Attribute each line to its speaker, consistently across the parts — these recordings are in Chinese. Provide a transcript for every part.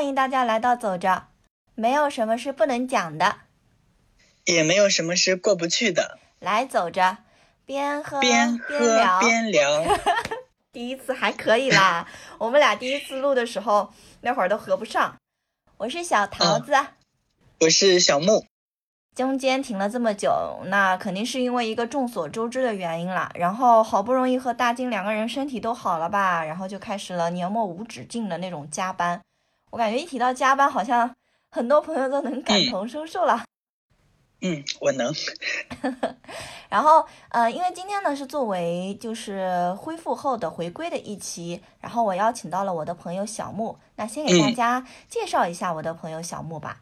Speaker 1: 欢迎大家来到走着，没有什么是不能讲的，
Speaker 2: 也没有什么是过不去的。
Speaker 1: 来走着，边喝
Speaker 2: 边喝
Speaker 1: 聊。
Speaker 2: 边聊，
Speaker 1: 第一次还可以啦，我们俩第一次录的时候，那会儿都合不上。我是小桃子，
Speaker 2: 我是小木。
Speaker 1: 中间停了这么久，那肯定是因为一个众所周知的原因啦。然后好不容易和大金两个人身体都好了吧，然后就开始了年末无止境的那种加班。我感觉一提到加班，好像很多朋友都能感同身受了。
Speaker 2: 嗯，我能。
Speaker 1: 然后，呃，因为今天呢是作为就是恢复后的回归的一期，然后我邀请到了我的朋友小木。那先给大家介绍一下我的朋友小木吧。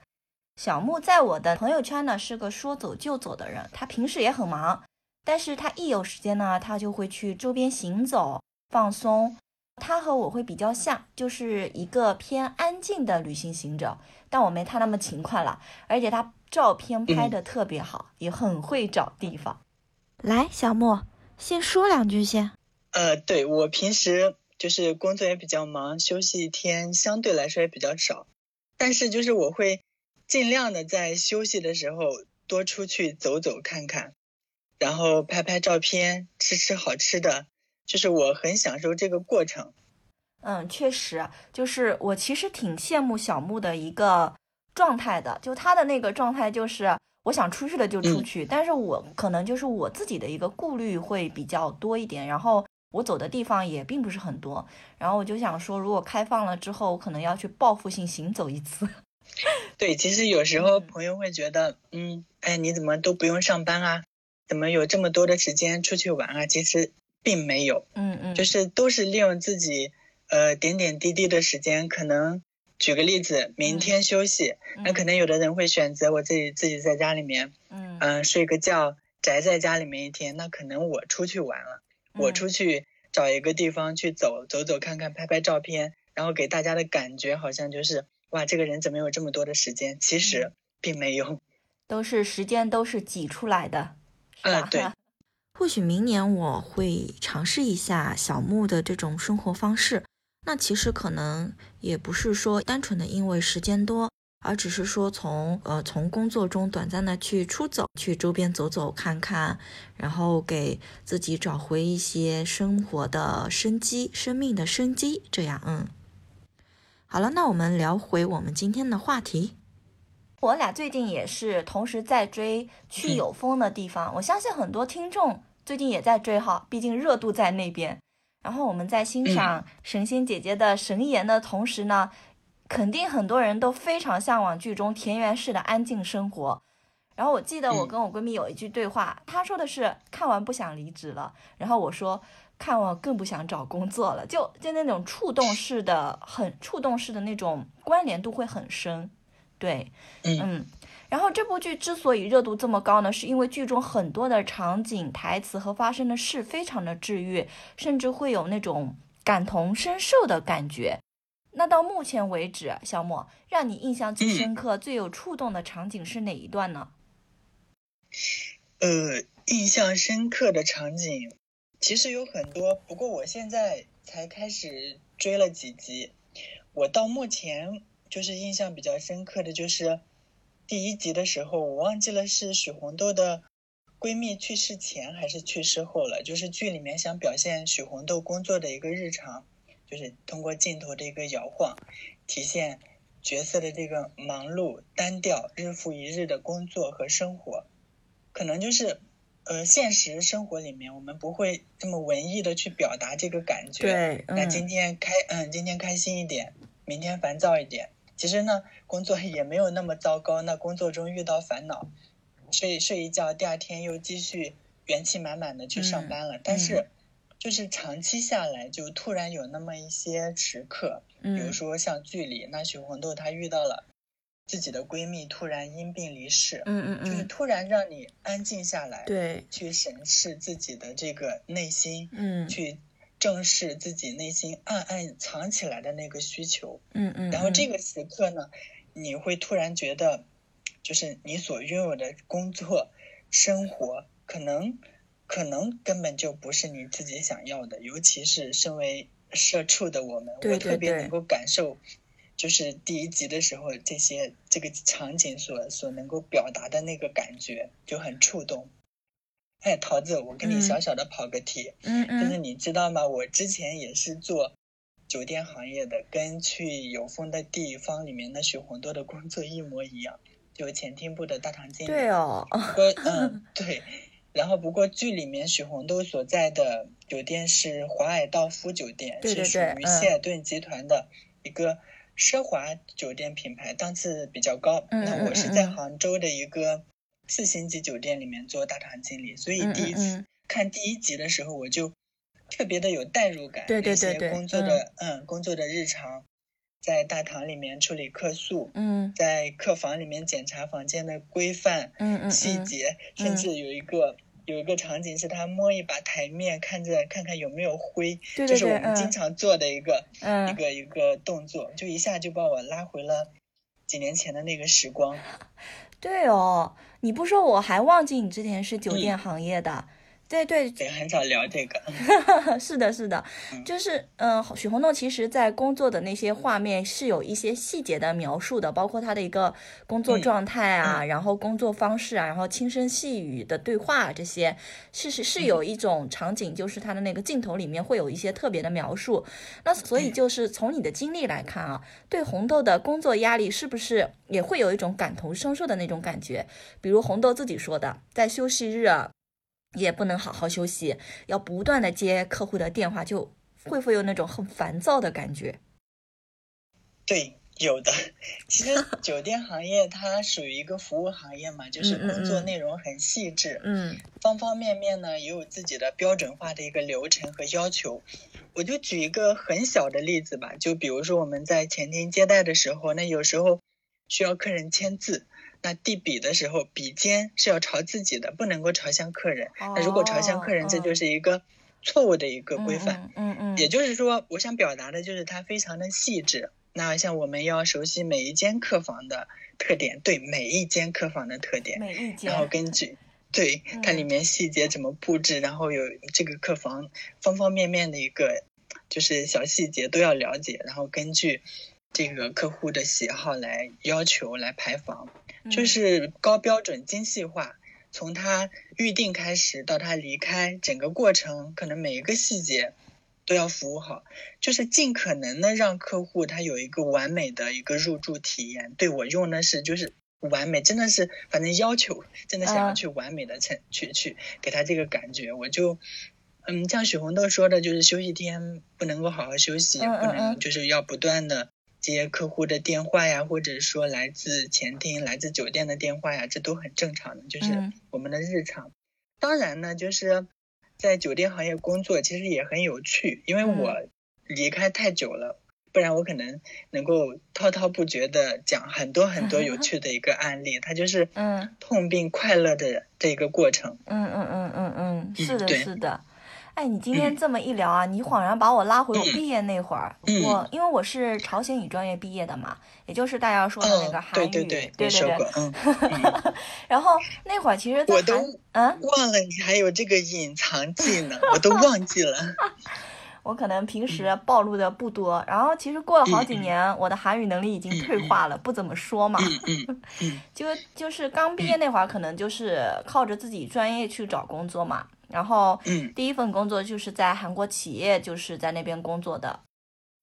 Speaker 1: 小木在我的朋友圈呢是个说走就走的人，他平时也很忙，但是他一有时间呢，他就会去周边行走放松。他和我会比较像，就是一个偏安静的旅行行者，但我没他那么勤快了，而且他照片拍的特别好，也很会找地方。来，小莫先说两句先。
Speaker 2: 呃，对我平时就是工作也比较忙，休息天相对来说也比较少，但是就是我会尽量的在休息的时候多出去走走看看，然后拍拍照片，吃吃好吃的。就是我很享受这个过程，
Speaker 1: 嗯，确实，就是我其实挺羡慕小木的一个状态的，就他的那个状态，就是我想出去了就出去，但是我可能就是我自己的一个顾虑会比较多一点，然后我走的地方也并不是很多，然后我就想说，如果开放了之后，我可能要去报复性行走一次。
Speaker 2: 对，其实有时候朋友会觉得，嗯，哎，你怎么都不用上班啊？怎么有这么多的时间出去玩啊？其实。并没有，
Speaker 1: 嗯嗯，
Speaker 2: 就是都是利用自己，呃，点点滴滴的时间。可能举个例子，明天休息，那可能有的人会选择我自己自己在家里面，嗯嗯，睡个觉，宅在家里面一天。那可能我出去玩了，我出去找一个地方去走走走看看，拍拍照片，然后给大家的感觉好像就是哇，这个人怎么有这么多的时间？其实并没有，
Speaker 1: 都是时间都是挤出来的，
Speaker 2: 嗯，对。
Speaker 1: 或许明年我会尝试一下小木的这种生活方式。那其实可能也不是说单纯的因为时间多，而只是说从呃从工作中短暂的去出走，去周边走走看看，然后给自己找回一些生活的生机、生命的生机。这样，嗯，好了，那我们聊回我们今天的话题。我俩最近也是同时在追去有风的地方，我相信很多听众。最近也在追哈，毕竟热度在那边。然后我们在欣赏神仙姐姐的神颜的同时呢，肯定很多人都非常向往剧中田园式的安静生活。然后我记得我跟我闺蜜有一句对话，她说的是看完不想离职了，然后我说看完更不想找工作了，就就那种触动式的，很触动式的那种关联度会很深。对，嗯。然后这部剧之所以热度这么高呢，是因为剧中很多的场景、台词和发生的事非常的治愈，甚至会有那种感同身受的感觉。那到目前为止，小莫让你印象最深刻、最有触动的场景是哪一段呢？
Speaker 2: 呃，印象深刻的场景其实有很多，不过我现在才开始追了几集，我到目前就是印象比较深刻的就是。第一集的时候，我忘记了是许红豆的闺蜜去世前还是去世后了。就是剧里面想表现许红豆工作的一个日常，就是通过镜头的一个摇晃，体现角色的这个忙碌、单调、日复一日的工作和生活。可能就是，呃，现实生活里面我们不会这么文艺的去表达这个感觉。
Speaker 1: 对，
Speaker 2: 那今天开，嗯，今天开心一点，明天烦躁一点。其实呢，工作也没有那么糟糕。那工作中遇到烦恼，睡睡一觉，第二天又继续元气满满的去上班了。但是，就是长期下来，就突然有那么一些时刻，比如说像剧里，那许红豆她遇到了自己的闺蜜突然因病离世，
Speaker 1: 嗯嗯嗯，
Speaker 2: 就是突然让你安静下来，
Speaker 1: 对，
Speaker 2: 去审视自己的这个内心，
Speaker 1: 嗯，
Speaker 2: 去。正视自己内心暗暗藏起来的那个需求，
Speaker 1: 嗯嗯，
Speaker 2: 然后这个时刻呢，你会突然觉得，就是你所拥有的工作、生活，可能可能根本就不是你自己想要的，尤其是身为社畜的我们，我特别能够感受就是第一集的时候这些这个场景所所能够表达的那个感觉就很触动。哎，桃子，我跟你小小的跑个题，
Speaker 1: 嗯嗯，
Speaker 2: 就是你知道吗？我之前也是做酒店行业的，跟去有风的地方里面的许红豆的工作一模一样，就前厅部的大堂经理。
Speaker 1: 对哦，
Speaker 2: 不过嗯对，然后不过剧里面许红豆所在的酒店是华尔道夫酒店，
Speaker 1: 对对
Speaker 2: 是属于希尔顿集团的一个奢华酒店品牌，档次比较高。
Speaker 1: 嗯
Speaker 2: 那我是在杭州的一个四星级酒店里面做大堂经理，所以第一次
Speaker 1: 嗯嗯
Speaker 2: 看第一集的时候，我就特别的有代入感。
Speaker 1: 对对对对
Speaker 2: 工作的嗯工作的日常，在大堂里面处理客诉，
Speaker 1: 嗯
Speaker 2: 在客房里面检查房间的规范。
Speaker 1: 嗯嗯
Speaker 2: 细节，甚至有一个、有一个场景是他摸一把台面，看着看看有没有灰，
Speaker 1: 对对
Speaker 2: 就是我们经常做的一个、一
Speaker 1: 嗯，
Speaker 2: 个一个动作，就一下就把我拉回了几年前的那个时光。
Speaker 1: 对哦，你不说我还忘记你之前是酒店
Speaker 2: 嗯
Speaker 1: 行业的。对对，
Speaker 2: 对，很少聊这个。
Speaker 1: 是的，是的，
Speaker 2: 嗯
Speaker 1: 就是嗯，许红豆其实在工作的那些画面是有一些细节的描述的，包括他的一个工作
Speaker 2: 嗯
Speaker 1: 状态啊，然后工作方式啊，然后轻声细语的对话这些，是是
Speaker 2: 嗯
Speaker 1: 是有一种场景，就是他的那个镜头里面会有一些特别的描述。那所
Speaker 2: 嗯
Speaker 1: 以就是从你的经历来看啊，对红豆的工作压力是不是也会有一种感同身受的那种感觉？比如红豆自己说的，在休息日啊。也不能好好休息，要不断的接客户的电话，就会不会有那种很烦躁的感觉？
Speaker 2: 对，有的。其实 酒店行业它属于一个服务行业嘛，就是工作
Speaker 1: 嗯
Speaker 2: 内容很细致，
Speaker 1: 嗯
Speaker 2: 方方面面呢也有自己的标准化的一个流程和要求。我就举一个很小的例子吧，就比如说我们在前厅接待的时候，那有时候需要客人签字，那递笔的时候，笔尖是要朝自己的，不能够朝向客人。那如果朝向客人，这就是一个错误的一个规范。
Speaker 1: 嗯嗯，
Speaker 2: 也就是说，我想表达的就是它非常的细致。那像我们要熟悉每一间客房的特点，对每一间客房的特点，
Speaker 1: 每一间，
Speaker 2: 然后根据 对它里面细节怎么布置，然后有这个客房方方面面的一个就是小细节都要了解，然后根据这个客户的喜好来要求来排房，就是高标准精细化。从他预定开始到他离开，整个过程可能每一个细节都要服务好，就是尽可能的让客户他有一个完美的一个入住体验。对我用的是就是完美，真的是反正要求真的想要去完美的成去去给他这个感觉，我就嗯，像许红豆说的，就是休息天不能够好好休息，
Speaker 1: 嗯嗯
Speaker 2: 不能就是要不断的。接客户的电话呀，或者说来自前厅、来自酒店的电话呀，这都很正常的，就是我们的日常。当然呢，就是在酒店行业工作，其实也很有趣，因为我离开太久了，不然我可能能够滔滔不绝的讲很多很多有 趣的一个案例。它就是
Speaker 1: 嗯
Speaker 2: 痛并快乐的这个过程。
Speaker 1: 嗯嗯嗯嗯嗯，是的，
Speaker 2: 对
Speaker 1: 是的。哎，你今天这么一聊啊，你恍然把我拉回我毕业那会儿。
Speaker 2: 嗯
Speaker 1: 我因为我是朝鲜语专业毕业的嘛，也就是大家说的那个韩语。
Speaker 2: 对对
Speaker 1: 对对对。
Speaker 2: 嗯。
Speaker 1: 然后那会儿其实在
Speaker 2: 我都
Speaker 1: 嗯
Speaker 2: 忘了你还有这个隐藏技能，我都忘记了。
Speaker 1: 我可能平时暴露的不多，然后其实过了好几年，我的韩语能力已经退化了，不怎么说嘛。就就是刚毕业那会儿，可能就是靠着自己专业去找工作嘛。然后，第一份工作就是在韩国企业，就是在那边工作的。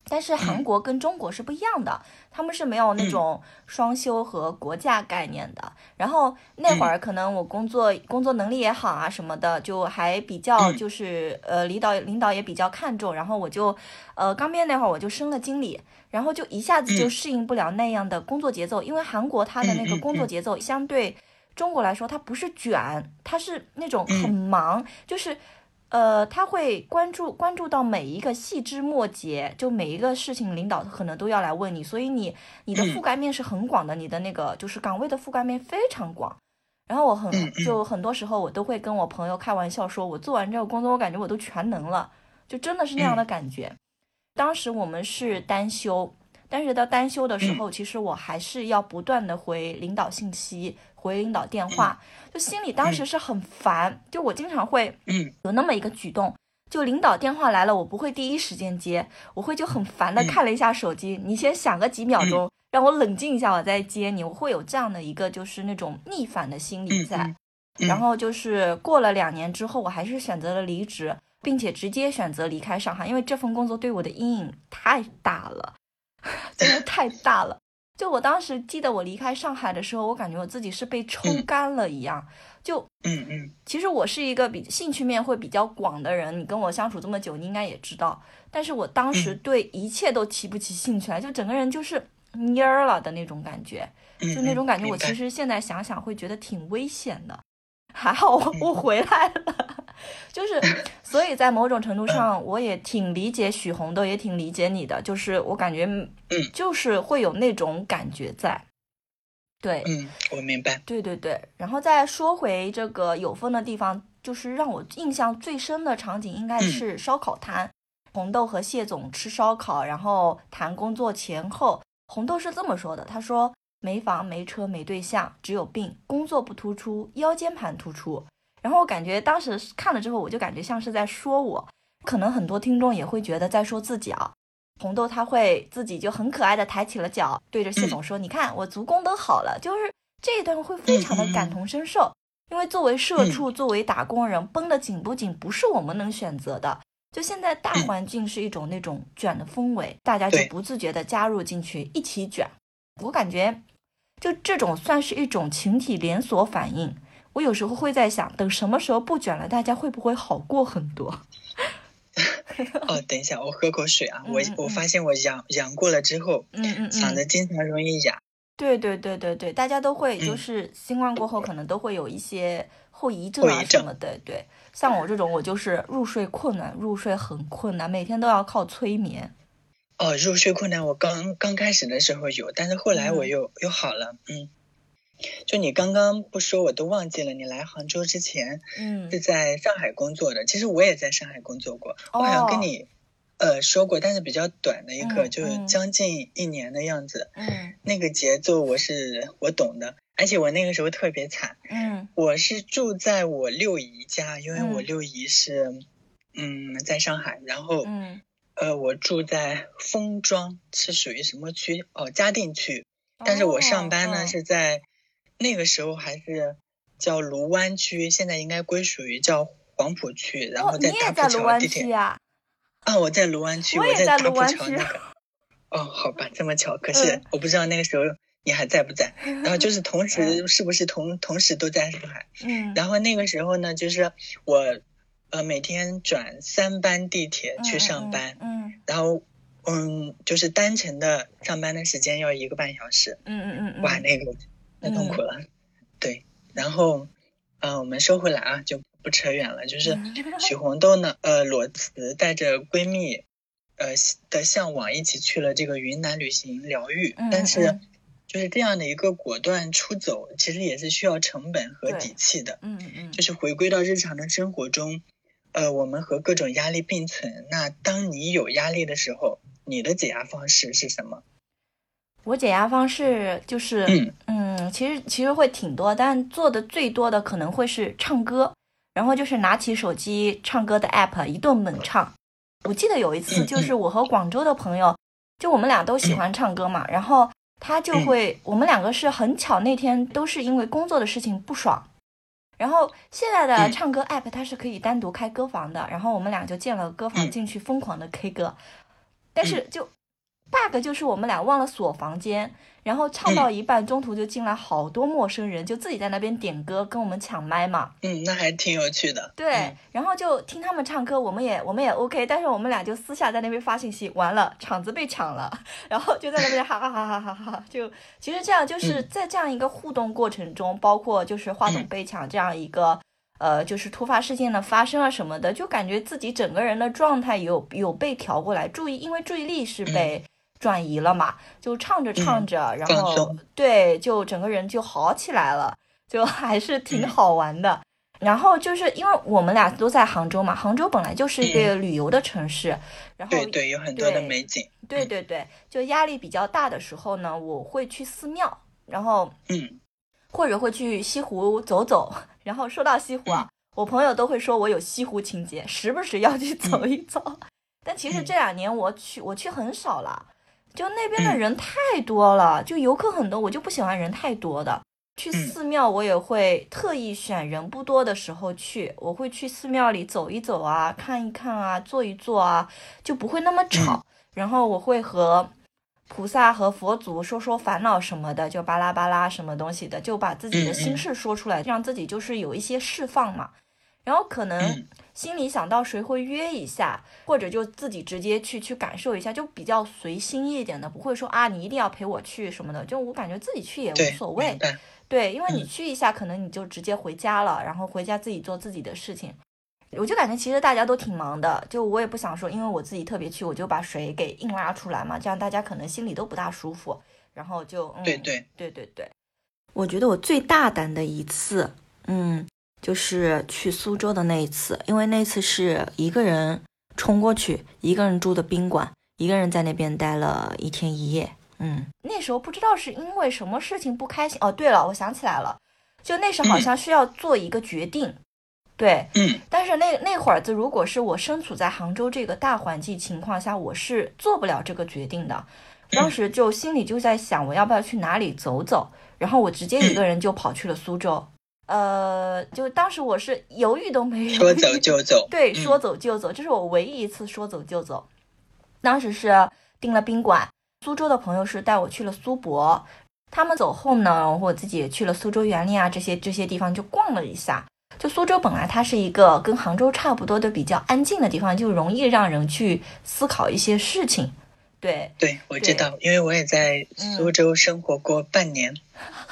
Speaker 1: 但是韩国跟中国是不一样的，他们是没有那种双休和国假概念的。然后那会儿可能我工作工作能力也好啊什么的，就还比较就是呃领导领导也比较看重。然后我就呃刚毕业那会儿我就升了经理，然后就一下子就适应不了那样的工作节奏，因为韩国它的那个工作节奏相对。中国来说，它不是卷，它是那种很忙，
Speaker 2: 嗯、
Speaker 1: 就是，呃，他会关注关注到每一个细枝末节，就每一个事情，领导可能都要来问你，所以你你的覆盖面是很广的，
Speaker 2: 嗯、
Speaker 1: 你的那个就是岗位的覆盖面非常广。然后我很就很多时候我都会跟我朋友开玩笑说，我做完这个工作，我感觉我都全能了，就真的是那样的感觉。
Speaker 2: 嗯、
Speaker 1: 当时我们是单休，但是到单休的时
Speaker 2: 嗯。
Speaker 1: 候，其实我还是要不断的回领导信息。回领导电话，就心里当时是很烦，就我经常会有那么一个举动，就领导电话来了，我不会第一时间接，我会就很烦的看了一下手机，你先响个几秒钟，让我冷静一下，我再接你。我会有这样的一个就是那种逆反的心理在。然后就是过了两年之后，我还是选择了离职，并且直接选择离开上海，因为这份工作对我的阴影太大了，真的太大了。就我当时记得我离开上海的时候，我感觉我自己是被抽干了一样。就
Speaker 2: 嗯嗯，
Speaker 1: 其实我是一个比兴趣面会比较广的人，你跟我相处这么久，你应该也知道。但是我当时对一切都提不起兴趣来，就整个人就是蔫儿了的那种感觉，就那种感觉。我其实现在想想会觉得挺危险的，还好我我回来了。就是，所以在某种程度上，我也挺理解许红的，也挺理解你的。就是我感觉，
Speaker 2: 嗯，
Speaker 1: 就是会有那种感觉在。对，
Speaker 2: 嗯，我明白。
Speaker 1: 对对对，然后再说回这个有风的地方，就是让我印象最深的场景应该是烧烤摊，红豆和谢总吃烧烤，然后谈工作前后。红豆是这么说的，他说没房没车没对象，只有病，工作不突出，腰间盘突出。然后我感觉当时看了之后，我就感觉像是在说我，可能很多听众也会觉得在说自己啊。红豆他会自己就很可爱的抬起了脚，对着谢总说：“你看我足弓都好了。”就是这一段会非常的感同身受，因为作为社畜，作为打工人，绷得紧不紧不是我们能选择的。就现在大环境是一种那种卷的氛围，大家就不自觉的加入进去一起卷。我感觉就这种算是一种群体连锁反应。我有时候会在想，等什么时候不卷了，大家会不会好过很多？
Speaker 2: 哦，等一下，我喝口水啊。我我发现我阳阳过了之后，
Speaker 1: 嗯嗯，
Speaker 2: 嗓子经常容易哑。
Speaker 1: 对对对对对，大家都会，就是新冠过后可能都会有一些后遗症啊什么的。对，像我这种，我就是入睡困难，入睡很困难，每天都要靠催眠。
Speaker 2: 哦，入睡困难，我刚刚开始的时候有，但是后来我又又好了，嗯。就你刚刚不说，我都忘记了。你来杭州之前，
Speaker 1: 嗯，
Speaker 2: 是在上海工作的。其实我也在上海工作过，我好像跟你，呃，说过，但是比较短的一个，就是将近一年的样子。
Speaker 1: 嗯，
Speaker 2: 那个节奏我是我懂的，而且我那个时候特别惨。
Speaker 1: 嗯，
Speaker 2: 我是住在我六姨家，因为我六姨是，嗯，在上海，然后，
Speaker 1: 嗯，
Speaker 2: 呃，我住在丰庄，是属于什么区？哦，嘉定区。但是我上班呢是在。那个时候还是叫卢湾区，现在应该归属于叫黄浦区，然后在大浦桥地铁。
Speaker 1: 啊，
Speaker 2: 我在卢湾区，
Speaker 1: 我
Speaker 2: 在大浦桥那个。哦，好吧，这么巧。可是我不知道那个时候你还在不在。然后就是同 时是不是同同时都在上海？
Speaker 1: 嗯。
Speaker 2: 然后那个时候呢，就是我呃每天转三班地铁去上班。
Speaker 1: 嗯。
Speaker 2: 然后嗯，就是单程的上班的时间要一个半小时。
Speaker 1: 嗯嗯嗯嗯。
Speaker 2: 哇，那个。太痛苦了，对，然后，嗯，我们收回来啊，就不扯远了。就是许红豆呢，呃，裸辞带着闺蜜，呃的向往，一起去了这个云南旅行疗愈。但是，就是这样的一个果断出走，其实也是需要成本和底气的。
Speaker 1: 嗯嗯，
Speaker 2: 就是回归到日常的生活中，呃，我们和各种压力并存。那当你有压力的时候，你的解压方式是什么？
Speaker 1: 我解压方式就是，嗯，其实其实会挺多，但做的最多的可能会是唱歌，然后就是拿起手机唱歌的 app 一顿猛唱。我记得有一次，就是我和广州的朋友，就我们俩都喜欢唱歌嘛，然后他就会，我们两个是很巧，那天都是因为工作的事情不爽，然后现在的唱歌 app 它是可以单独开歌房的，然后我们俩就建了歌房进去疯狂的 K 歌，但是就。Bug 就是我们俩忘了锁房间，然后唱到一半，中途就进来好多陌生人，就自己在那边点歌跟我们抢麦嘛。
Speaker 2: 嗯，那还挺有趣的。
Speaker 1: 对，然后就听他们唱歌，我们也我们也 OK，但是我们俩就私下在那边发信息，完了场子被抢了，然后就在那边 哈哈哈哈哈哈。就其实这样就是在这样一个互动过程中，包括就是话筒被抢这样一个呃，就是突发事件的发生啊什么的，就感觉自己整个人的状态有有被调过来，注意，因为注意力是被。转移了嘛，就唱着唱着，然后对，就整个人就好起来了，就还是挺好玩的。然后就是因为我们俩都在杭州嘛，杭州本来就是一个旅游的城市，然后
Speaker 2: 对对，有很多的美景。
Speaker 1: 对对对，就压力比较大的时候呢，我会去寺庙，然后
Speaker 2: 嗯，
Speaker 1: 或者会去西湖走走。然后说到西湖啊。我朋友都会说我有西湖情节，时不时要去走一走。但其实这两年我去我去很少了，就那边的人太多了，就游客很多，我就不喜欢人太多的。去寺庙我也会特意选人不多的时候去，我会去寺庙里走一走啊，看一看啊，坐一坐啊，就不会那么吵。然后我会和菩萨和佛祖说说烦恼什么的，就巴拉巴拉什么东西的，就把自己的心事说出来，让自己就是有一些释放嘛。然后可能心里想到谁会约一下，或者就自己直接去去感受一下，就比较随心一点的，不会说啊你一定要陪我去什么的。就我感觉自己去也无所谓。对，因为你去一下，可能你就直接回家了，然后回家自己做自己的事情。我就感觉其实大家都挺忙的，就我也不想说，因为我自己特别去，我就把谁给硬拉出来嘛，这样大家可能心里都不大舒服。然后就，
Speaker 2: 对对
Speaker 1: 对对对，我觉得我最大胆的一次，嗯，就是去苏州的那一次，因为那次是一个人冲过去，一个人住的宾馆，一个人在那边待了一天一夜。嗯，那时候不知道是因为什么事情不开心哦。对了，我想起来了，就那时好像需要做一个决定，对，
Speaker 2: 嗯。
Speaker 1: 但是那那会儿子，如果是我身处在杭州这个大环境情况下，我是做不了这个决定的。当时就心里就在想，我要不要去哪里走走？然后我直接一个人就跑去了苏州。呃，就当时我是犹豫都没有，
Speaker 2: 说 走就走。
Speaker 1: 对，说走就走，这是我唯一一次说走就走。当时是订了宾馆。苏州的朋友是带我去了苏博，他们走后呢，我自己也去了苏州园林啊，这些这些地方就逛了一下。就苏州本来它是一个跟杭州差不多的比较安静的地方，就容易让人去思考一些事情。对，
Speaker 2: 对我知道，因为我也在苏州生活过半年，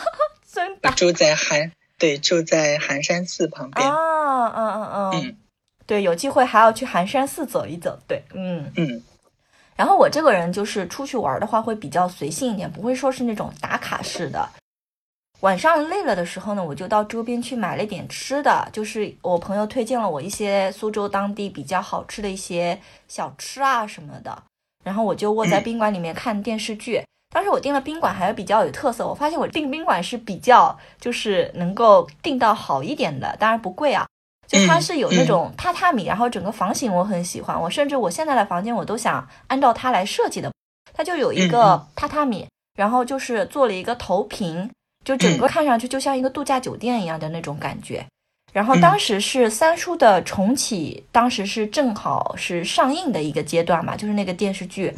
Speaker 1: 真的
Speaker 2: 住在寒 对住在寒山寺旁边
Speaker 1: 啊，嗯嗯嗯嗯，对，有机会还要去寒山寺走一走。对，嗯
Speaker 2: 嗯。
Speaker 1: 然后我这个人就是出去玩的话会比较随性一点，不会说是那种打卡式的。晚上累了的时候呢，我就到周边去买了点吃的，就是我朋友推荐了我一些苏州当地比较好吃的一些小吃啊什么的。然后我就窝在宾馆里面看电视剧。当时我订了宾馆还是比较有特色，我发现我订宾馆是比较就是能够订到好一点的，当然不贵啊。就它是有那种榻榻米，然后整个房型我很喜欢，我甚至我现在的房间我都想按照它来设计的。它就有一个榻榻米，然后就是做了一个投屏，就整个看上去就像一个度假酒店一样的那种感觉。然后当时是三叔的重启，当时是正好是上映的一个阶段嘛，就是那个电视剧。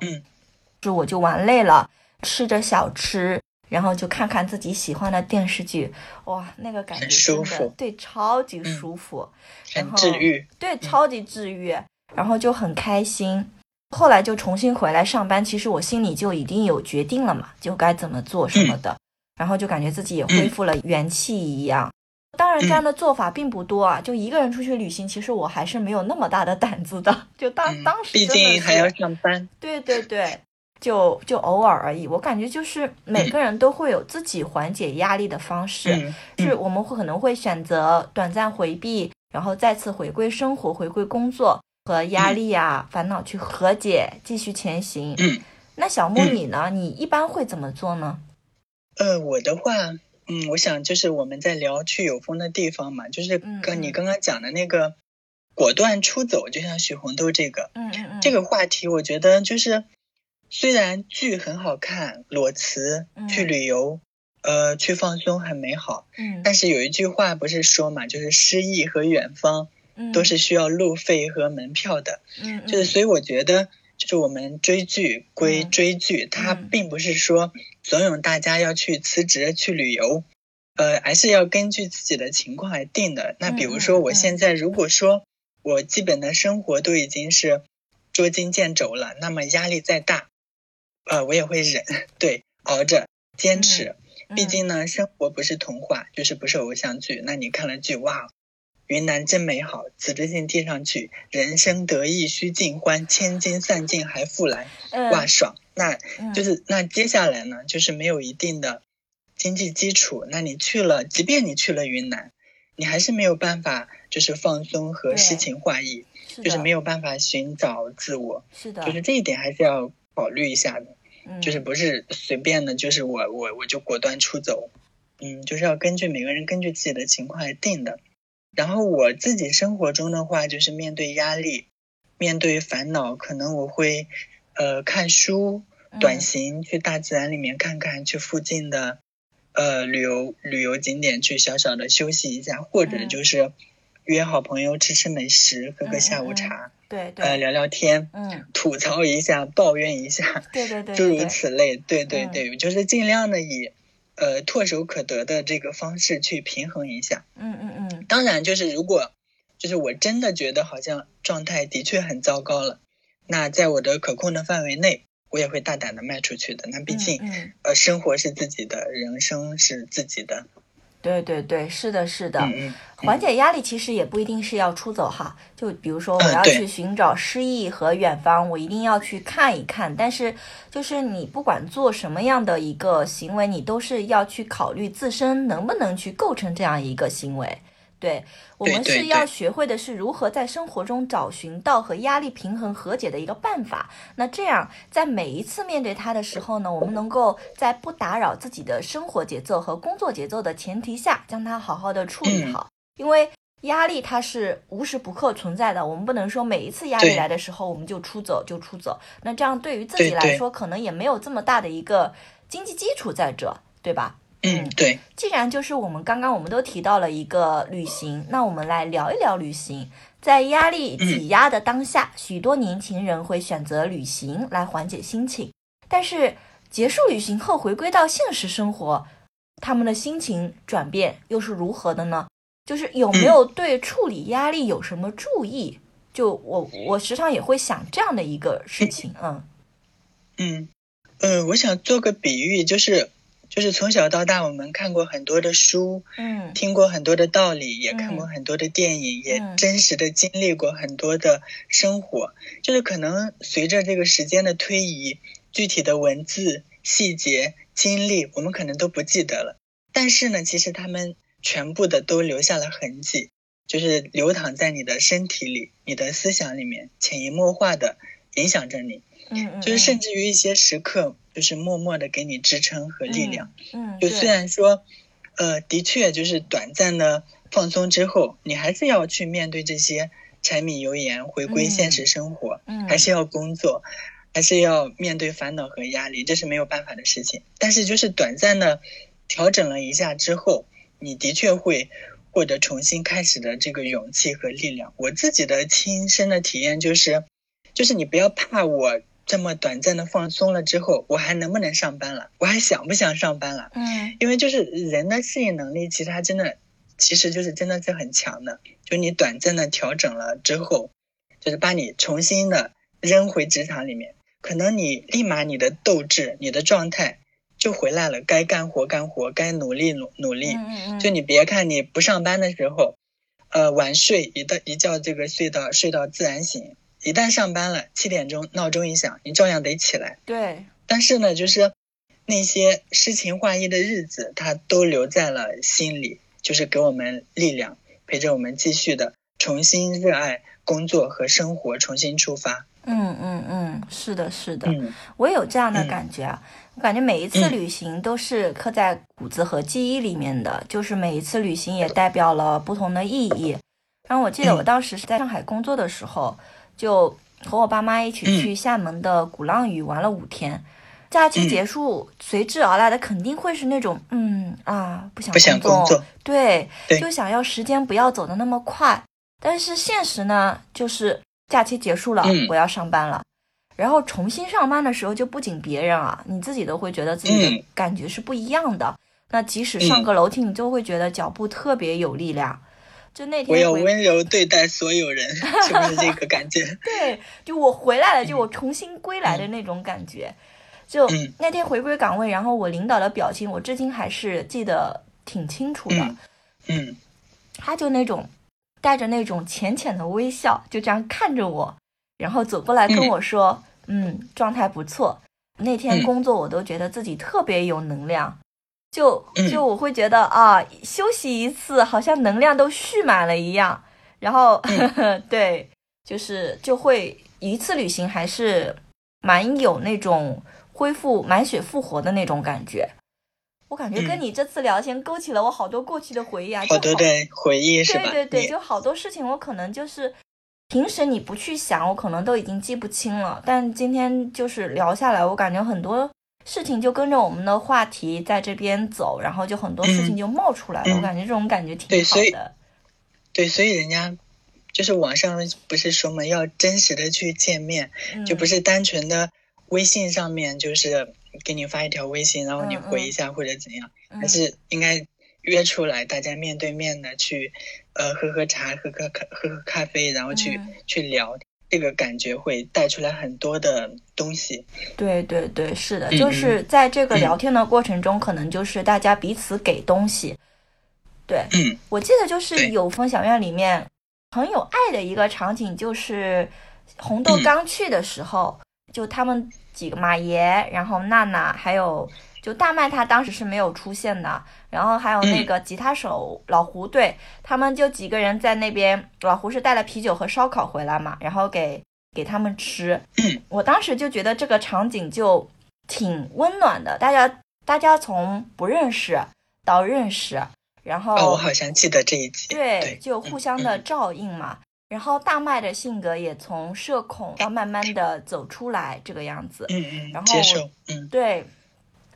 Speaker 2: 嗯，
Speaker 1: 就我就玩累了，吃着小吃。然后就看看自己喜欢的电视剧，哇，那个感觉
Speaker 2: 舒服，
Speaker 1: 对，超级舒服，
Speaker 2: 很治愈，
Speaker 1: 对，超级治愈，然后就很开心。后来就重新回来上班，其实我心里就已经有决定了嘛，就该怎么做什么的，然后就感觉自己也恢复了元气一样。当然，这样的做法并不多啊，就一个人出去旅行，其实我还是没有那么大的胆子的。就当当时，
Speaker 2: 毕竟还要上班，
Speaker 1: 对对对。就就偶尔而已，我感觉就是每个人都会有自己缓解压力的方式，是我们会可能会选择短暂回避，然后再次回归生活，回归工作和压力啊烦恼去和解，继续前行。
Speaker 2: 嗯，
Speaker 1: 那小木你呢？你一般会怎么做呢？
Speaker 2: 呃，我的话，嗯，我想就是我们在聊去有风的地方嘛，就是跟你刚刚讲的那个果断出走，就像许红豆这个，
Speaker 1: 嗯嗯嗯，
Speaker 2: 这个话题，我觉得就是。虽然剧很好看，裸辞去旅游，呃，去放松很美好，
Speaker 1: 嗯，
Speaker 2: 但是有一句话不是说嘛，就是诗意和远方，都是需要路费和门票的，
Speaker 1: 嗯，
Speaker 2: 就是所以我觉得，就是我们追剧归追剧，它并不是说怂恿大家要去辞职去旅游，呃，还是要根据自己的情况来定的。那比如说我现在如果说我基本的生活都已经是捉襟见肘了，那么压力再大。呃，我也会忍，对，熬着坚持。毕竟呢，生活不是童话，就是不是偶像剧。那你看了剧，哇，云南真美好，辞职信递上去，人生得意须尽欢，千金散尽还复来，哇，爽。那就是那接下来呢，就是没有一定的经济基础，那你去了，即便你去了云南，你还是没有办法，就是放松和诗情画意，就是没有办法寻找自我。
Speaker 1: 是的，
Speaker 2: 就是这一点还是要考虑一下的。就是不是随便的，就是我我我就果断出走，嗯，就是要根据每个人根据自己的情况来定的。然后我自己生活中的话，就是面对压力、面对烦恼，可能我会呃看书、短行，去大自然里面看看，去附近的呃旅游旅游景点去小小的休息一下，或者就是约好朋友吃吃美食，喝喝下午茶，
Speaker 1: 对对，
Speaker 2: 呃聊聊天，
Speaker 1: 嗯，
Speaker 2: 吐槽一下，抱怨一下，
Speaker 1: 对对 对，
Speaker 2: 诸如此类，对对对，就是尽量的以。呃，唾手可得的这个方式去平衡一下。
Speaker 1: 嗯嗯嗯。
Speaker 2: 当然，就是如果就是我真的觉得好像状态的确很糟糕了，那在我的可控的范围内，我也会大胆的迈出去的。那毕竟，呃，生活是自己的，人生是自己的。
Speaker 1: 对对对，是的，是的，缓解压力其实也不一定是要出走哈。就比如说，我要去寻找诗意和远方，我一定要去看一看。但是，就是你不管做什么样的一个行为，你都是要去考虑自身能不能去构成这样一个行为。对我们是要学会的是如何在生活中找寻到和压力平衡和解的一个办法。那这样在每一次面对它的时候呢，我们能够在不打扰自己的生活节奏和工作节奏的前提下，将它好好的处理好。因为压力它是无时不刻存在的，我们不能说每一次压力来的时候我们就出走就出走。那这样对于自己来说，可能也没有这么大的一个经济基础在这，对吧？
Speaker 2: 嗯，对。
Speaker 1: 既然就是我们刚刚我们都提到了一个旅行，那我们来聊一聊旅行。在压力挤压的当下，许多年轻人会选择旅行来缓解心情。但是结束旅行后回归到现实生活，他们的心情转变又是如何的呢？就是有没有对处理压力有什么注意？就我我时常也会想这样的一个事情。
Speaker 2: 嗯嗯嗯，我想做个比喻，就是。就是从小到大，我们看过很多的书，
Speaker 1: 嗯，
Speaker 2: 听过很多的道理，也看过很多的电影，也真实的经历过很多的生活。就是可能随着这个时间的推移，具体的文字、细节、经历，我们可能都不记得了。但是呢，其实他们全部的都留下了痕迹，就是流淌在你的身体里、你的思想里面，潜移默化的影响着你。
Speaker 1: 嗯，
Speaker 2: 就是甚至于一些时刻。就是默默的给你支撑和力量，
Speaker 1: 嗯，
Speaker 2: 就虽然说，呃，的确就是短暂的放松之后，你还是要去面对这些柴米油盐，回归现实生活，
Speaker 1: 嗯，
Speaker 2: 还是要工作，还是要面对烦恼和压力，这是没有办法的事情。但是就是短暂的调整了一下之后，你的确会获得重新开始的这个勇气和力量。我自己的亲身的体验就是，就是你不要怕我。这么短暂的放松了之后，我还能不能上班了？我还想不想上班了？
Speaker 1: 嗯，
Speaker 2: 因为就是人的适应能力，其实他真的，其实就是真的是很强的。就你短暂的调整了之后，就是把你重新的扔回职场里面，可能你立马你的斗志、你的状态就回来了。该干活干活，该努力努努力。
Speaker 1: 嗯嗯。
Speaker 2: 就你别看你不上班的时候，呃，晚睡一到一觉这个睡到睡到自然醒。一旦上班了，七点钟闹钟一响，你照样得起来。
Speaker 1: 对。
Speaker 2: 但是呢，就是那些诗情画意的日子，它都留在了心里，就是给我们力量，陪着我们继续的重新热爱工作和生活，重新出发。
Speaker 1: 嗯嗯嗯，是的，是的，我也有这样的感觉啊。我感觉每一次旅行都是刻在骨子和记忆里面的，就是每一次旅行也代表了不同的意义。然后我记得我当时是在上海工作的时候。就和我爸妈一起去厦门的鼓浪屿玩了五天，假期结束，随之而来的肯定会是那种，嗯啊，不
Speaker 2: 想工作，
Speaker 1: 对，就想要时间不要走的那么快。但是现实呢，就是假期结束了，我要上班了，然后重新上班的时候，就不仅别人啊，你自己都会觉得自己的感觉是不一样的。那即使上个楼梯，你就会觉得脚步特别有力量。就那天，
Speaker 2: 我要温柔对待所有人，是不是这个感觉？
Speaker 1: 对，就我回来了，就我重新归来的那种感觉。就那天回归岗位，然后我领导的表情，我至今还是记得挺清楚的。
Speaker 2: 嗯，
Speaker 1: 他就那种带着那种浅浅的微笑，就这样看着我，然后走过来跟我说：“嗯，状态不错。那天工作我都觉得自己特别有能量。”就就我会觉得啊，休息一次好像能量都蓄满了一样，然后 对，就是就会一次旅行还是蛮有那种恢复满血复活的那种感觉。我感觉跟你这次聊天勾起了我好多过去的回忆啊，
Speaker 2: 好多的回忆是吧？
Speaker 1: 对对对，就好多事情我可能就是平时你不去想，我可能都已经记不清了。但今天就是聊下来，我感觉很多事情就跟着我们的话题在这边走，然后就很多事情就冒出来了。
Speaker 2: 嗯。
Speaker 1: 我感觉这种感觉挺
Speaker 2: 对所以
Speaker 1: 好的。
Speaker 2: 对，所以人家就是网上不是说嘛，要真实的去见面，就不
Speaker 1: 是
Speaker 2: 是单纯的微信上面就是给你发一条微信，然后你回一下或者怎样，
Speaker 1: 嗯。
Speaker 2: 还是应该约出来，大家面对面的去，呃，喝喝茶，喝喝咖，喝喝咖啡，然后去、
Speaker 1: 嗯。
Speaker 2: 去聊，这个感觉会带出来很多的东西。
Speaker 1: 对对对，是的，
Speaker 2: 嗯
Speaker 1: 就是在这个
Speaker 2: 嗯
Speaker 1: 聊天的过程中，可能就是大家彼此给东西。对，
Speaker 2: 嗯
Speaker 1: 我记得就是有风小院里面很有爱的一个场景，就是红豆
Speaker 2: 嗯
Speaker 1: 刚去的时候，就他们几个马爷，然后娜娜，还有就大麦，他当时是没有出现的，然后还有那
Speaker 2: 嗯
Speaker 1: 个吉他手老胡，对他们就几个人在那边，老胡是带了啤酒和烧烤回来嘛，然后给给他们吃，
Speaker 2: 嗯
Speaker 1: 我当时就觉得这个场景就挺温暖的，大家大家从不认识到认识，然后、
Speaker 2: 哦，我好像记得这一集。
Speaker 1: 对，
Speaker 2: 对，
Speaker 1: 就互相的照应嘛。然后大麦的性格也从社恐到慢慢的走出来这个样子。
Speaker 2: 嗯嗯
Speaker 1: 然后
Speaker 2: 接受，嗯
Speaker 1: 对，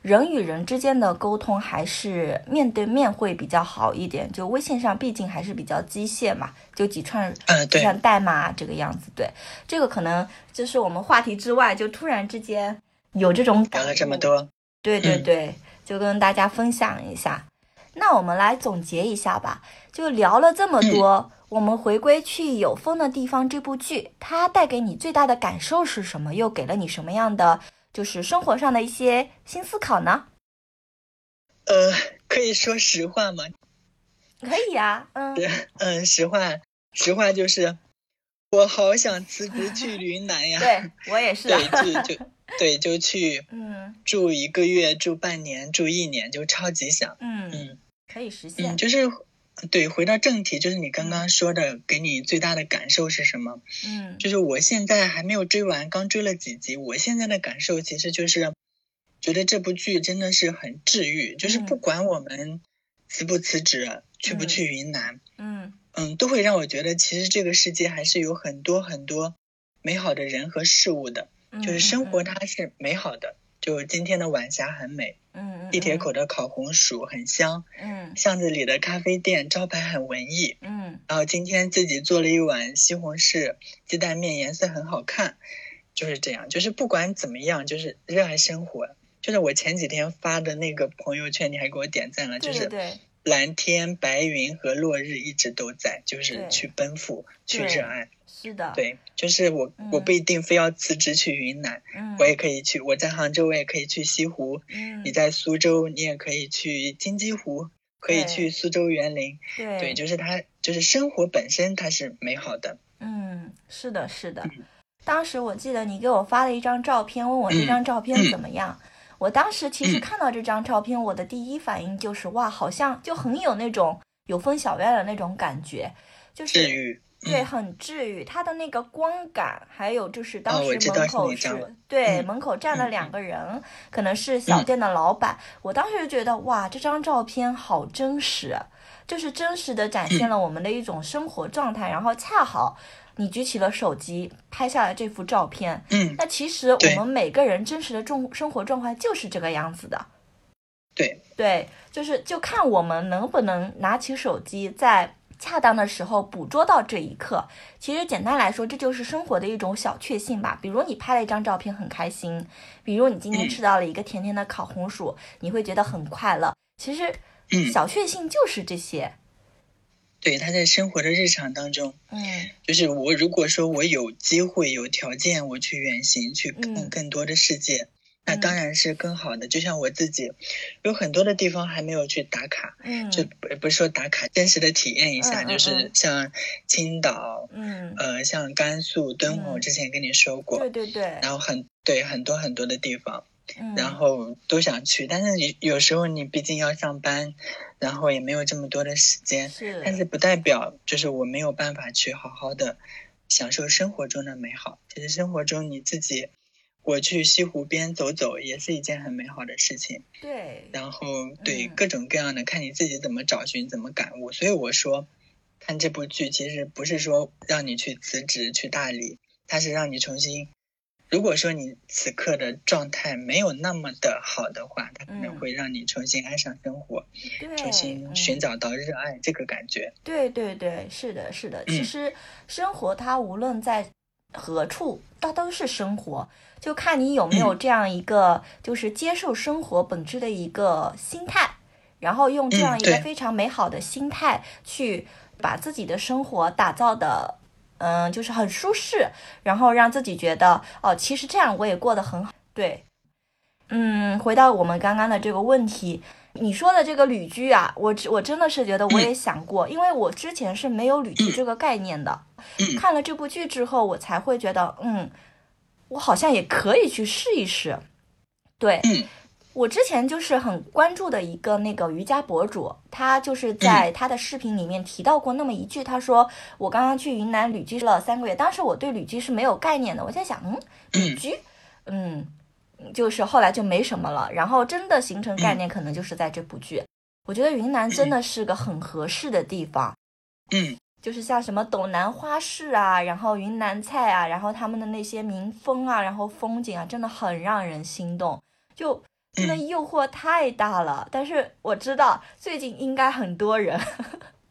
Speaker 1: 人与人之间的沟通还是面对面会比较好一点，就微信上毕竟还是比较机械嘛，就几串
Speaker 2: 呃，对，
Speaker 1: 就像代码这个样子。对，这个可能就是我们话题之外，就突然之间有这种感
Speaker 2: 聊了这么多，
Speaker 1: 对对
Speaker 2: 嗯
Speaker 1: 对，就跟大家分享一下。那我们来总结一下吧，就聊了这么多，我们回归去有风的地方这部剧，它带给你最大的感受是什么？又给了你什么样的就是生活上的一些新思考呢？
Speaker 2: 呃，可以说实话吗？
Speaker 1: 可以呀、嗯，
Speaker 2: 嗯，实话，实话就是，我好想辞职 去云南呀。
Speaker 1: 对我也 是、啊，
Speaker 2: 对，就就对，就去
Speaker 1: 嗯
Speaker 2: 住一个月，住半年，住一年，就超级想。
Speaker 1: 嗯，
Speaker 2: 嗯
Speaker 1: 可以实现
Speaker 2: 嗯，，就是对，回到正题，就是你刚刚说的，给你最大的感受是什么？
Speaker 1: 嗯
Speaker 2: 就是我现在还没有追完，刚追了几集，我现在的感受其实就是，觉得这部剧真的是很治愈，就是
Speaker 1: 嗯
Speaker 2: 不管我们辞不辞职，去不
Speaker 1: 嗯
Speaker 2: 去云南，
Speaker 1: 嗯
Speaker 2: 嗯，都会让我觉得其实这个世界还是有很多很多美好的人和事物的，
Speaker 1: 嗯，
Speaker 2: 就是生活
Speaker 1: 嗯
Speaker 2: 它是美好的。就今天的晚霞很美，
Speaker 1: 嗯嗯
Speaker 2: 地铁口的烤红薯很香，
Speaker 1: 嗯
Speaker 2: 巷子里的咖啡店招牌很文艺。
Speaker 1: 嗯
Speaker 2: 然后今天自己做了一碗西红柿鸡蛋面，颜色很好看，就是这样。就是不管怎么样，就是热爱生活。就是我前几天发的那个朋友圈，你还给我点赞了，就是
Speaker 1: 对
Speaker 2: 蓝天白云和落日一直都在，就是去奔赴，去热爱。
Speaker 1: 是的，
Speaker 2: 对，就是我我
Speaker 1: 嗯
Speaker 2: 不一定非要辞职去云南，
Speaker 1: 嗯，
Speaker 2: 我也可以去。我在杭州，我也可以去西湖；
Speaker 1: 嗯
Speaker 2: 你在苏州，你也可以去金鸡湖，可以去苏州园林。
Speaker 1: 对
Speaker 2: 对，就是它，就是生活本身它是美好的。
Speaker 1: 嗯，是的，是的
Speaker 2: 嗯。
Speaker 1: 当时我记得你给我发了一张照片，问我这张照片怎么样。我当时其实
Speaker 2: 嗯
Speaker 1: 看到这张照片，我的第一反应就是哇，好像就很有那种有风小院的那种感觉，就是
Speaker 2: 治愈。
Speaker 1: 对，
Speaker 2: 嗯
Speaker 1: 很治愈。它的那个光感，还有就是当时门口是,、对、
Speaker 2: 嗯
Speaker 1: 门口站了
Speaker 2: 嗯
Speaker 1: 两个人，可能是小
Speaker 2: 嗯
Speaker 1: 店的老板。我当时就觉得哇，这张照片好真实，就是真实的展
Speaker 2: 嗯
Speaker 1: 现了我们的一种生活状态。然后恰好你举起了手机拍下了这幅照片，
Speaker 2: 嗯，
Speaker 1: 那其实我们每个人真实的状生活状态就是这个样子的。
Speaker 2: 对，
Speaker 1: 对，就是就看我们能不能拿起手机，在恰当的时候捕捉到这一刻。其实简单来说，这就是生活的一种小确幸吧。比如你拍了一张照片很开心，比如你今天
Speaker 2: 嗯
Speaker 1: 吃到了一个甜甜的烤红薯，你会觉得很快乐。其实
Speaker 2: 嗯，
Speaker 1: 小确幸就是这些。
Speaker 2: 对，他在生活的日常当中，
Speaker 1: 嗯。
Speaker 2: 就是我如果说我有机会、有条件，我去远行，去
Speaker 1: 看
Speaker 2: 更更多的世界，那
Speaker 1: 嗯。
Speaker 2: 当然是更好的。就像我自己，有很多的地方还没有去打卡，
Speaker 1: 嗯
Speaker 2: 就不不是说打卡，真实的体验一下，就是
Speaker 1: 嗯。
Speaker 2: 像青岛，
Speaker 1: 嗯，
Speaker 2: 呃，像甘肃敦煌，
Speaker 1: 嗯
Speaker 2: 我之前跟你说过，
Speaker 1: 对对对，
Speaker 2: 然后很对很多很多的地方。
Speaker 1: 嗯，
Speaker 2: 然后都想去，但是有有时候你毕竟要上班，然后也没有这么多的时间，
Speaker 1: 是，
Speaker 2: 但是不代表就是我没有办法去好好的享受生活中的美好。其实生活中你自己我去西湖边走走，也是一件很美好的事情。
Speaker 1: 对，
Speaker 2: 然后对
Speaker 1: 嗯
Speaker 2: 各种各样的，看你自己怎么找寻，怎么感悟。所以我说，看这部剧其实不是说让你去辞职去大理，它是让你重新。如果说你此刻的状态没有那么的好的话，它可能
Speaker 1: 嗯
Speaker 2: 会让你重新爱上生活，
Speaker 1: 对，
Speaker 2: 重新
Speaker 1: 嗯
Speaker 2: 寻找到热爱这个感觉。
Speaker 1: 对对对，是的，是的。
Speaker 2: 嗯
Speaker 1: 其实生活它无论在何处，它都是生活，就看你有没有
Speaker 2: 嗯
Speaker 1: 这样一个就是接受生活本质的一个心态，然后用这样一个非常美好的心态去把自己的生活打造的。嗯，就是很舒适，然后让自己觉得哦，其实这样我也过得很好。对，嗯，回到我们刚刚的这个问题，你说的这个旅居啊，我我真的是觉得我也想过，因为我之前是没有旅居这个概念的。
Speaker 2: 嗯
Speaker 1: 看了这部剧之后，我才会觉得，嗯，我好像也可以去试一试。对，
Speaker 2: 嗯
Speaker 1: 我之前就是很关注的一个那个瑜伽博主，他就是在他的视频里面提到过那么一句，他说我刚刚去云南旅居了三个月，当时我对旅居是没有概念的，我在想，嗯，旅居，嗯，就是后来就没什么了，然后真的形成概念可能就是在这部剧。我觉得云南真的是个很合适的地方，
Speaker 2: 嗯。
Speaker 1: 就是像什么斗南花市啊，然后云南菜啊，然后他们的那些民风啊，然后风景啊，真的很让人心动，就真的
Speaker 2: 嗯
Speaker 1: 诱惑太大了。但是我知道最近应该很多人，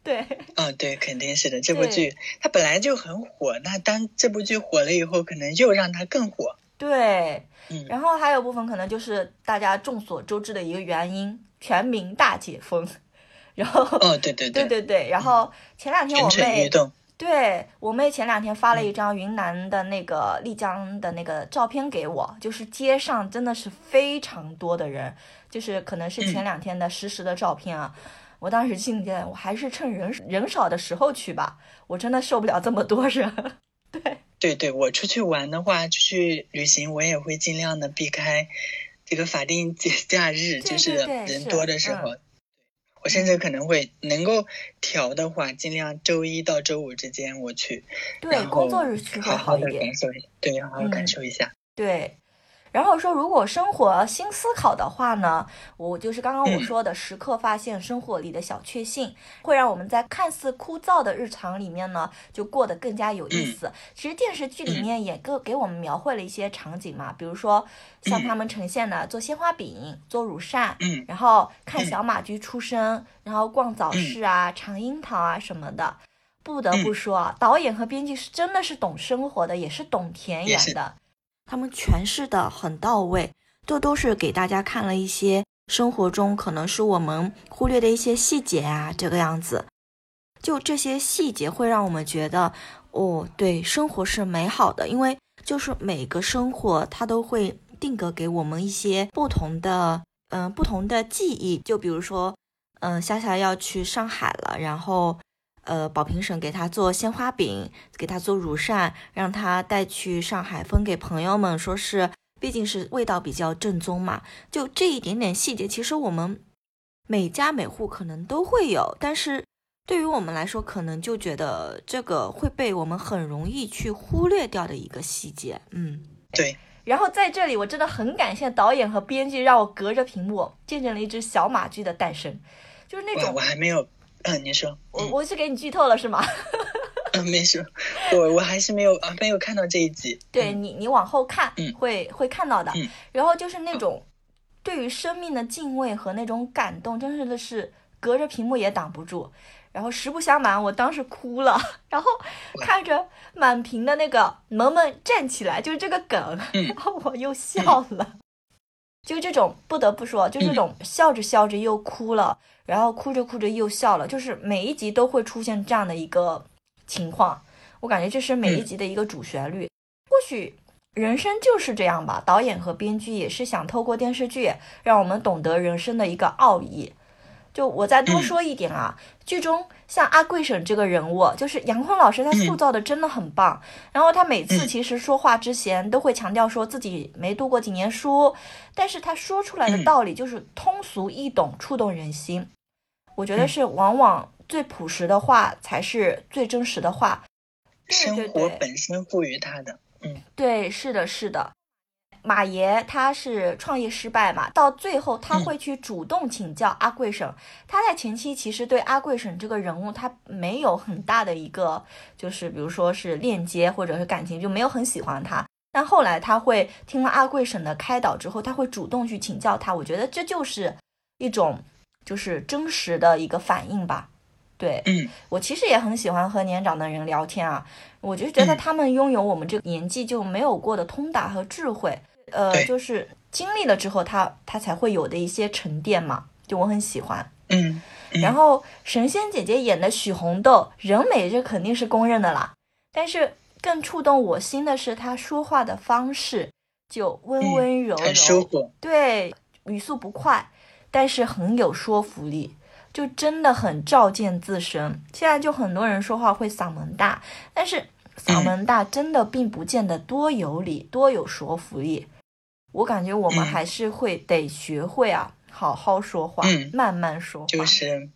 Speaker 1: 对
Speaker 2: 哦，对，肯定是的。这部剧它本来就很火，那当这部剧火了以后，可能又让它更火。
Speaker 1: 对，
Speaker 2: 嗯
Speaker 1: 然后还有部分可能就是大家众所周知的一个原因，全民大解封。然后，
Speaker 2: 哦，对对
Speaker 1: 对对对，然后前两天我
Speaker 2: 蠢蠢欲
Speaker 1: 妹
Speaker 2: 动。
Speaker 1: 对我妹前两天发了一张云南的那个丽江的那个照片给我，就是街上真的是非常多的人，就是可能是前两天的实时的照片啊。我当时心里在，我还是趁人人少的时候去吧，我真的受不了这么多人。对，
Speaker 2: 对对，我出去玩的话，出去旅行，我也会尽量的避开这个法定节假日，
Speaker 1: 对
Speaker 2: 就是人多的时
Speaker 1: 嗯
Speaker 2: 候。我甚至可能会能够调的话，尽量周一到周五之间我去，
Speaker 1: 对，
Speaker 2: 然后
Speaker 1: 工作日去
Speaker 2: 好好的感。受一下，对，好好感
Speaker 1: 嗯
Speaker 2: 受一下。
Speaker 1: 对，然后说如果生活新思考的话呢，我就是刚刚我
Speaker 2: 嗯
Speaker 1: 说的，时刻发现生活里的小确幸，会让我们在看似枯燥的日常里面呢，就过得更加有意
Speaker 2: 嗯
Speaker 1: 思。其实电视剧里面也给给我们描绘了一些场景嘛，比如说像他们呈现的做鲜花饼、做乳扇。
Speaker 2: 嗯
Speaker 1: 然后看
Speaker 2: 嗯
Speaker 1: 小马驹出生，然后逛早市啊、尝樱桃啊什么的，不得不
Speaker 2: 嗯
Speaker 1: 说啊，导演和编剧是真的是懂生活的，也是懂田园的。他们诠释的很到位，这都是给大家看了一些生活中可能是我们忽略的一些细节啊，这个样子。就这些细节会让我们觉得，哦，对，生活是美好的，因为就是每个生活它都会定格给我们一些不同的，嗯、不同的记忆。就比如说，嗯、夏夏要去上海了，然后。呃，宝平婶给他做鲜花饼，给他做乳扇，让他带去上海分给朋友们，说是毕竟是味道比较正宗嘛。就这一点点细节，其实我们每家每户可能都会有，但是对于我们来说，可能就觉得这个会被我们很容易去忽略掉的一个细节。嗯，
Speaker 2: 对。
Speaker 1: 然后在这里，我真的很感谢导演和编剧，让我隔着屏幕见证了一只小马驹的诞生，就是那，种
Speaker 2: 我还没有，嗯，你说，
Speaker 1: 我我是给你剧透了是吗？
Speaker 2: 嗯，没事，我我还是没有啊，没有看到这一集。嗯
Speaker 1: 对你，你往后看
Speaker 2: 嗯
Speaker 1: 会会看到的
Speaker 2: 嗯。
Speaker 1: 然后就是那种对于生命的敬畏和那种感动，真的是隔着屏幕也挡不住。然后实不相瞒，我当时哭了，然后看着满屏的那个萌萌站起来，就是这个梗，
Speaker 2: 嗯
Speaker 1: 然后我又笑了。就这种不得不说，就这种笑着笑着又哭了，然后哭着哭着又笑了，就是每一集都会出现这样的一个情况。我感觉这是每一集的一个主旋律。或许人生就是这样吧，导演和编剧也是想透过电视剧让我们懂得人生的一个奥义。就我再多说一点啊，剧中像阿贵婶这个人物，就是杨坤老师他塑造的真的很棒。然后他每次
Speaker 2: 嗯
Speaker 1: 其实说话之前都会强调说自己没读过几年书，但是他说出来的
Speaker 2: 嗯
Speaker 1: 道理就是通俗易懂，触动人心。我觉得
Speaker 2: 嗯
Speaker 1: 是往往最朴实的话才是最真实的话。对
Speaker 2: 生活本身赋予他的，嗯
Speaker 1: 对，是的，是的。马爷他是创业失败嘛，到最后他会去主动请教阿贵婶。他在前期其实对阿贵婶这个人物他没有很大的一个，就是比如说是链接或者是感情，就没有很喜欢他。但后来他会听了阿贵婶的开导之后，他会主动去请教他。我觉得这就是一种就是真实的一个反应吧。对，
Speaker 2: 嗯，
Speaker 1: 我其实也很喜欢和年长的人聊天啊，我就觉得他们拥有我们这个年纪就没有过的通达和智慧，呃，就是经历了之后，他他才会有的一些沉淀嘛，就我很喜欢，
Speaker 2: 嗯。
Speaker 1: 然后神仙姐姐演的许红豆人美，这肯定是公认的啦。但是更触动我心的是她说话的方式，就温温柔柔，对，语速不快，但是很有说服力。就真的很照见自身。现在就很多人说话会嗓门大，但是嗓门大真的并不见得多有理、多有说服力。我感觉我们还是会得学会啊，好好说话，慢慢说话。
Speaker 2: 就是，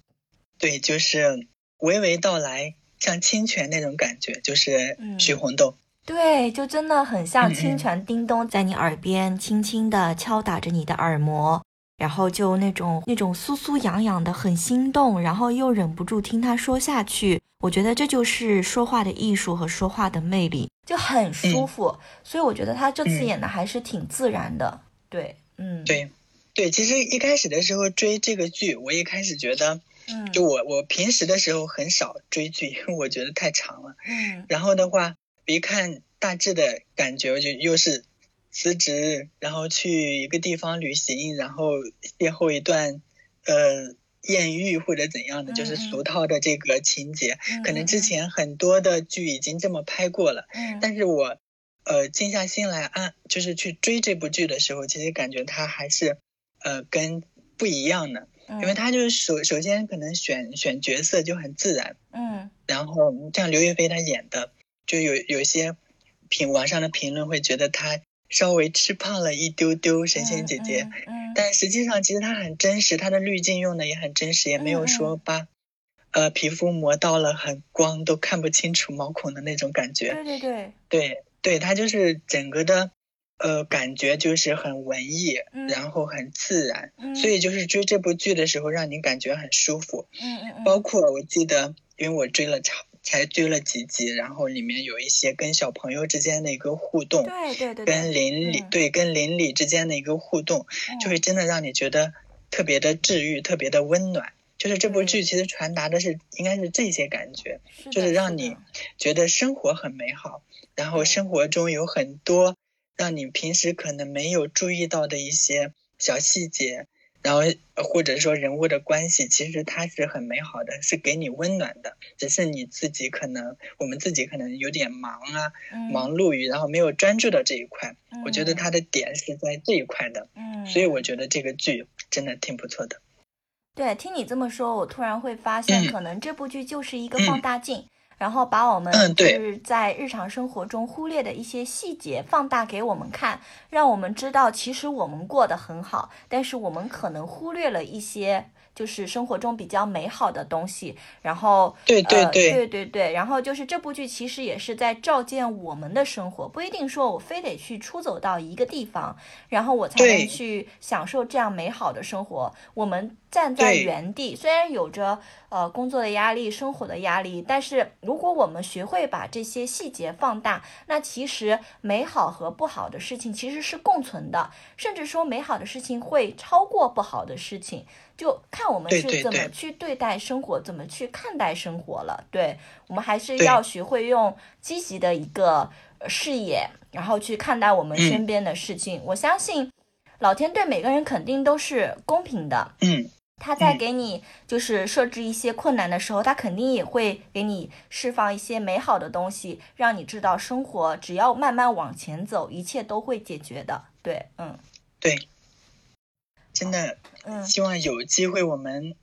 Speaker 2: 对，就是娓娓道来，像清泉那种感觉，就是许红豆。
Speaker 1: 对，就真的很像清泉叮咚在你耳边轻轻地敲打着你的耳膜。然后就那种那种酥酥痒痒的，很心动，然后又忍不住听他说下去。我觉得这就是说话的艺术和说话的魅力，就很舒服。所以我觉得他这次演的还是挺自然的。对，嗯，
Speaker 2: 对，对。其实一开始的时候追这个剧，我一开始觉得，
Speaker 1: 嗯，
Speaker 2: 就我我平时的时候很少追剧，因为我觉得太长了。
Speaker 1: 嗯。
Speaker 2: 然后的话，一看大致的感觉，就又是。辞职，然后去一个地方旅行，然后邂逅一段，呃，艳遇或者怎样的，就是俗套的这个情节。可能之前很多的剧已经这么拍过了，但是我，呃，静下心来按，就是去追这部剧的时候，其实感觉它还是，呃，跟不一样的，因为它就是首首先可能选选角色就很自然，
Speaker 1: 嗯，
Speaker 2: 然后像刘亦菲她演的，就有有些评网上的评论会觉得她。稍微吃胖了一丢丢，神仙姐姐，但实际上其实她很真实，她的滤镜用的也很真实，也没有说把呃皮肤磨到了很光都看不清楚毛孔的那种感觉。
Speaker 1: 对对对，
Speaker 2: 对对，她就是整个的呃感觉就是很文艺，然后很自然，所以就是追这部剧的时候让你感觉很舒服。
Speaker 1: 嗯嗯嗯。
Speaker 2: 包括我记得，因为我追了长。才追了几集，然后里面有一些跟小朋友之间的一个互动，
Speaker 1: 对对对，
Speaker 2: 跟邻里对跟邻里之间的一个互动，就会真的让你觉得特别的治愈，特别的温暖。就是这部剧其实传达的是应该是这些感觉，就是让你觉得生活很美好，然后生活中有很多让你平时可能没有注意到的一些小细节。然后或者说人物的关系，其实它是很美好的，是给你温暖的。只是你自己可能，我们自己可能有点忙啊，忙碌于，然后没有专注到这一块。我觉得它的点是在这一块的。
Speaker 1: 嗯，
Speaker 2: 所以我觉得这个剧真的挺不错的。
Speaker 1: 对，听你这么说，我突然会发现，可能这部剧就是一个放大镜。然后把我们就是在日常生活中忽略的一些细节放大给我们看，让我们知道其实我们过得很好，但是我们可能忽略了一些。就是生活中比较美好的东西，然后
Speaker 2: 对对
Speaker 1: 对
Speaker 2: 对
Speaker 1: 对对，然后就是这部剧其实也是在照见我们的生活，不一定说我非得去出走到一个地方，然后我才能去享受这样美好的生活。我们站在原地，虽然有着呃工作的压力、生活的压力，但是如果我们学会把这些细节放大，那其实美好和不好的事情其实是共存的，甚至说美好的事情会超过不好的事情。就看我们是怎么去对待生活，怎么去看待生活了。对我们还是要学会用积极的一个视野，然后去看待我们身边的事情。我相信老天对每个人肯定都是公平的。
Speaker 2: 嗯，
Speaker 1: 他在给你就是设置一些困难的时候，他肯定也会给你释放一些美好的东西，让你知道生活只要慢慢往前走，一切都会解决的。对，嗯，
Speaker 2: 对。真的，希望有机会我们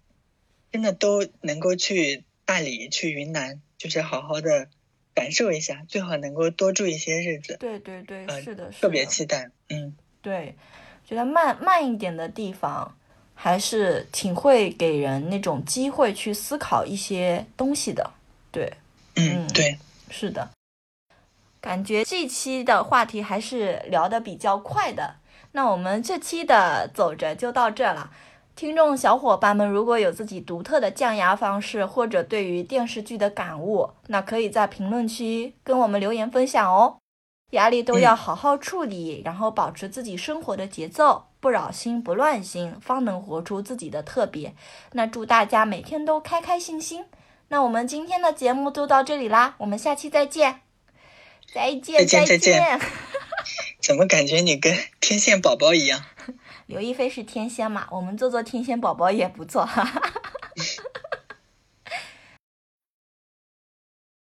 Speaker 2: 真的都能够去大理、去云南，就是好好的感受一下，最好能够多住一些日子。
Speaker 1: 对对对，是的，
Speaker 2: 特别期待。嗯，
Speaker 1: 对，觉得慢慢一点的地方，还是挺会给人那种机会去思考一些东西的。对，
Speaker 2: 嗯，对，
Speaker 1: 是的。感觉这期的话题还是聊的比较快的。那我们这期的走着就到这了。听众小伙伴们，如果有自己独特的降压方式，或者对于电视剧的感悟，那可以在评论区跟我们留言分享哦。压力都要好好处理，然后保持自己生活的节奏，不扰心不乱心，方能活出自己的特别。那祝大家每天都开开心心。那我们今天的节目就到这里啦，我们下期再见。再见
Speaker 2: 再见。怎么感觉你跟天线宝宝一样？
Speaker 1: 刘亦菲是天仙嘛，我们做做天仙宝宝也不错，哈哈。